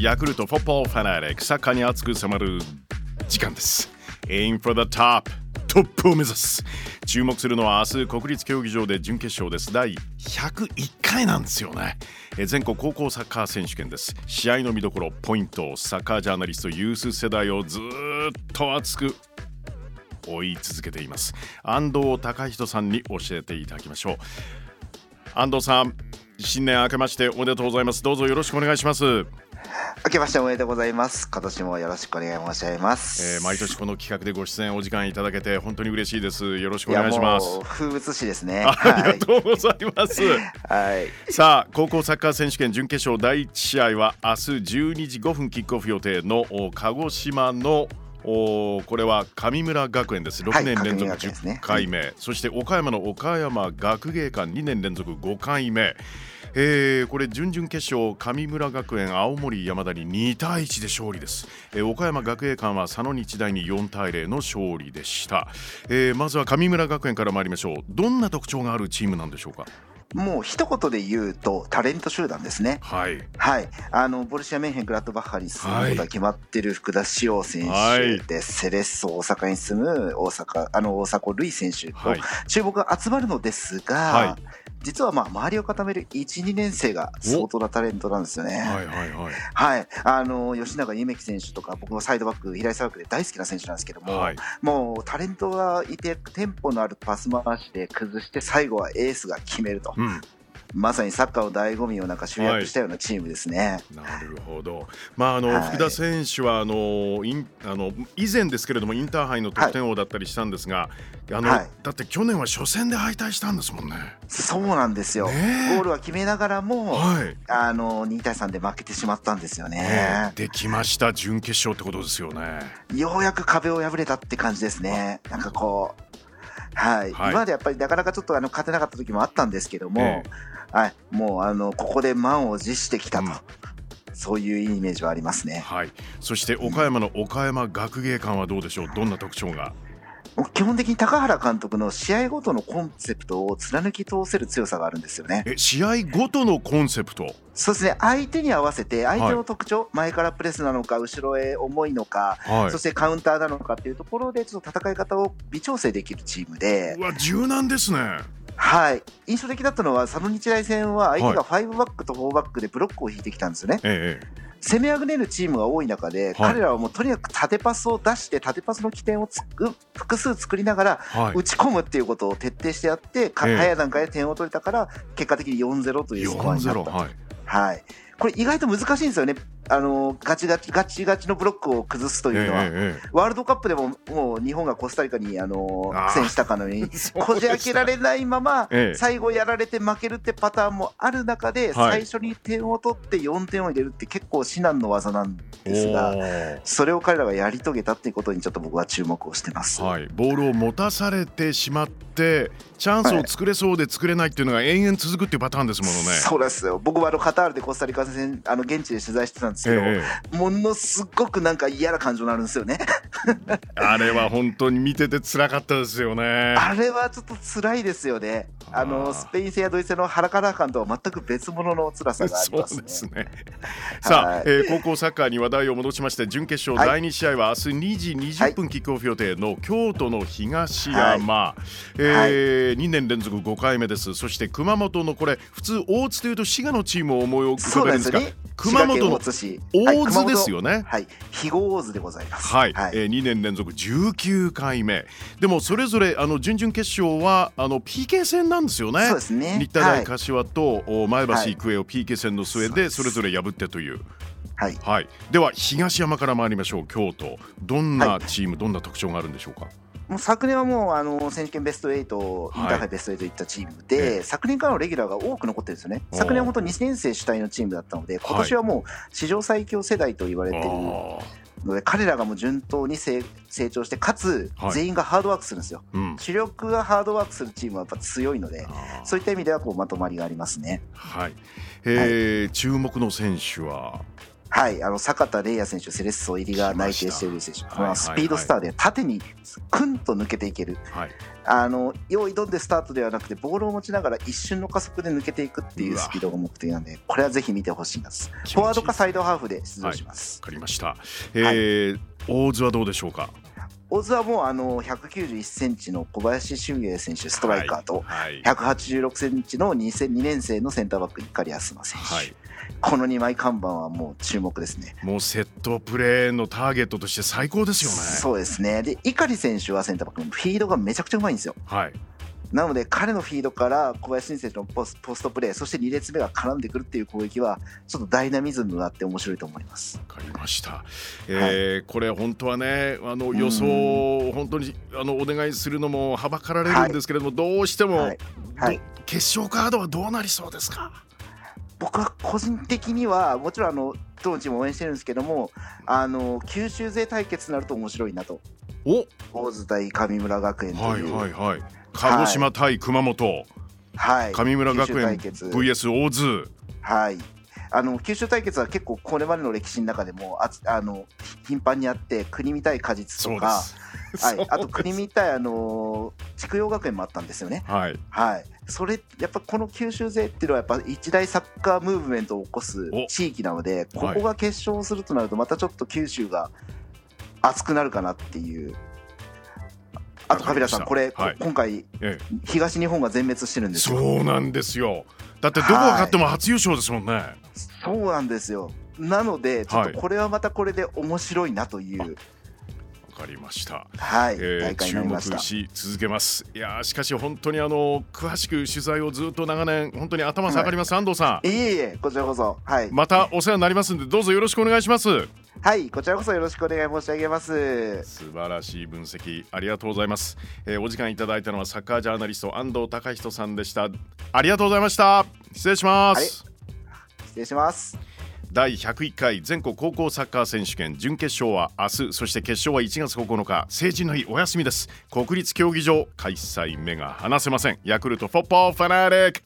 ヤクルトフォッポーファナリックサッカーに熱く迫る時間です。Aim for the top トップを目指す。注目するのは明日国立競技場で準決勝です。第101回なんですよね。全国高校サッカー選手権です。試合の見どころポイントサッカージャーナリストユース世代をずっと熱く追い続けています。安藤隆人さんに教えていただきましょう。安藤さん新年明けましておめでとうございます。どうぞよろしくお願いします。明けましておめでとうございます。今年もよろしくお願い申し上げます、えー毎年この企画でご出演お時間いただけて本当に嬉しいです。よろしくお願いします。もう風物詩ですね。ありがとうございます、はい、はい、さあ高校サッカー選手権準決勝第1試合は明日12時5分キックオフ予定のお鹿児島のおこれは神村学園です。6年連続神村学園ですね。10回目、そして岡山の岡山学芸館2年連続5回目。えーこれ準々決勝神村学園青森山田に2対1で勝利です、えー岡山学芸館は佐野日大に4対0の勝利でした、えーまずは神村学園から参りましょう。どんな特徴があるチームなんでしょうか？もう一言で言うとタレント集団ですね。はい。はい、あのボルシア・メンヘングラッドバッハに進むことが決まってる福田師王選はい。手で、セレッソ大阪に進む大阪あの大迫塁選手とはい。注目が集まるのですが、は実はまあ周りを固める1、2年生が相当なタレントなんですよね。はいはいはい。はい、あの吉永夢樹選手とか僕もサイドバック左サイドバックで大好きな選手なんですけども、はい。もうタレントがいてテンポのあるパス回しで崩して最後はエースが決めると、うんまさにサッカーの醍醐味をなんか集約したようなチームですね。なるほど。まああの、はい福田選手はあのインあの以前ですけれどもインターハイの得点王だったりしたんですが、あの、はいだって去年は初戦で敗退したんですもんね。そうなんですよ、ゴールは決めながらも、はい。あの2対3で負けてしまったんですよね。できました準決勝ってことですよね。ようやく壁を破れたって感じですね。なんかこう、はい、はい今までやっぱりなかなかちょっとあの勝てなかった時もあったんですけども、えはい、もうあのここで満を持してきたと、うんそういうイメージはありますね。はい。そして岡山の岡山学芸館はどうでしょう？どんな特徴が？基本的に高原監督の試合ごとのコンセプトを貫き通せる強さがあるんですよね。え試合ごとのコンセプト？そうですね、相手に合わせて、相手の特徴、前からプレスなのか、後ろへ重いのか、はいそ。してカウンターなのかっていうところで、ちょっと戦い方を微調整できるチームでう、わ柔軟ですね。はい、印象的だったのは、佐野日大戦は相手が5バックと4バックでブロックを引いてきたんですよね。えええ攻めあぐねるチームが多い中で、彼らはもうとにかく縦パスを出して、縦パスの起点をつく複数作りながら。打ち込むっていうことを徹底してやって、かええ早い段階で点を取れたから、結果的に4-0というスコアになった。4-0はい。はい。これ意外と難しいんですよね。あの、ガチガチ、ガチガチのブロックを崩すとええいうのは。えええワールドカップでも、もう日本がコスタリカに、あの苦戦 したかのようにこじ開けられないまま、ええ。最後やられて負けるってパターンもある中で、はい。最初に点を取って4点を入れるって結構至難の技なんですおが、ー。それを彼らがやり遂げたっていうことにちょっと僕は注目をしてます。はい、ボールを持たされてしまってチャンスを作れそうで作れないっていうのが延々続くっていうパターンですものね。そうですよ。僕はあのカタールでコスタリカ戦あの現地で取材してたんですけど、えものすごくなんか嫌な感情になるんですよね。え あれは本当に見てて辛かったですよね。あれはちょっと辛いですよね。あのスペイン戦やドイツ戦のハラカラ感とは全く別物の辛さがありそうますね。ですね。さあ、はいえー高校サッカーに話題を戻しまして準決勝はい第2試合は明日2時20分キックオフ予定の京都の東山、えー2年連続5回目ですそして熊本のこれ普通大津というと滋賀のチームを思い浮かそうべるんですがね。熊本の大津ですよね。はい、肥後大津でございます。はい、はい。えー2年連続19回目。でもそれぞれあの準々決勝はあの PK 戦なんですよね。そうですね。日体大柏と、お前橋はい。育英を PK 戦の末でそれぞれ破ってという、はい、はい、では東山から参りましょう京都。どんなチーム、どんな特徴があるんでしょうか？昨年はもうあの選手権ベスト8、インターハイベスト8いったチームで、え昨年からのレギュラーが多く残ってるんですよね。昨年は本当2年生主体のチームだったので、今年はもう史上最強世代と言われているあので、彼らがもう順当に成成長して、かつはい。全員がハードワークするんですよ。ーうん。主力がハードワークするチームはやっぱ強いので、そういった意味ではこうまとまりがありますね。はい、えー注目の選手は？はい、あの坂田玲也選手、セレッソ入りが内定している選手、来ましたはいはいはいスピードスターで縦にくんと抜けていける、はいあの用意どんでスタートではなくて、ボールを持ちながら一瞬の加速で抜けていくっていうスピードが目的なんで、これはぜひ見てほしいです。フォワードかサイドハーフで出場します。わかりました。えー大津はどうでしょうか？大津はもうあの191センチの小林俊英選手、ストライカーと、はい。186センチの 2, 2年生のセンターバック、碇康馬選手、はい。この2枚看板はもう注目ですね。もうセットプレーのターゲットとして最高ですよね。そうですね。で、碇選手はセンターバックのフィードがめちゃくちゃうまいんですよ。はい。なので、彼のフィードから小林選手のポスポストプレー、そして2列目が絡んでくるっていう攻撃は、ちょっとダイナミズムがあって面白いと思います。わかりました。えーこれ本当はね、あの予想を本当にあのお願いするのもはばかられるんですけれども、どうしても、はい。はいど決勝カードはどうなりそうですか？僕は個人的には、もちろんあの、どのチームも応援してるんですけども、あの、九州勢対決になると面白いなと。お、大津対神村学園とはいいう。はいはい。鹿児島対熊本、はい神村学園決 VS 大津。はい。あの九州対決は結構これまでの歴史の中でもあつあの頻繁にあって国見対果実とか、す。はい、あと国見対あの筑陽学園もあったんですよね。はい。はい。それやっぱこの九州勢っていうのはやっぱ一大サッカームーブメントを起こすお地域なので、こはいこが決勝するとなるとまたちょっと九州が熱くなるかなっていう。あとカビラさんこれ、はい今回ええ、東日本が全滅してるんですよ。そうなんですよ。だってどこが勝っても初優勝ですもんね。そうなんですよ。なので、ちょっはいとこれはまたこれで面白いなという、わかりました。はい、えー大会に注目し続けます。いやーしかし本当にあの詳しく取材をずっと長年本当に頭下がります、安藤さん。いえいえ、こちらこそ、はい、またお世話になりますんでどうぞよろしくお願いします。はい、こちらこそよろしくお願い申し上げます。素晴らしい分析ありがとうございます、えーお時間いただいたのはサッカージャーナリスト安藤隆人さんでした。ありがとうございました。失礼します、失礼します。第101回全国高校サッカー選手権準決勝は明日そして決勝は1月9日成人の日お休みです。国立競技場開催目が離せません。ヤクルトフォッポーファナリック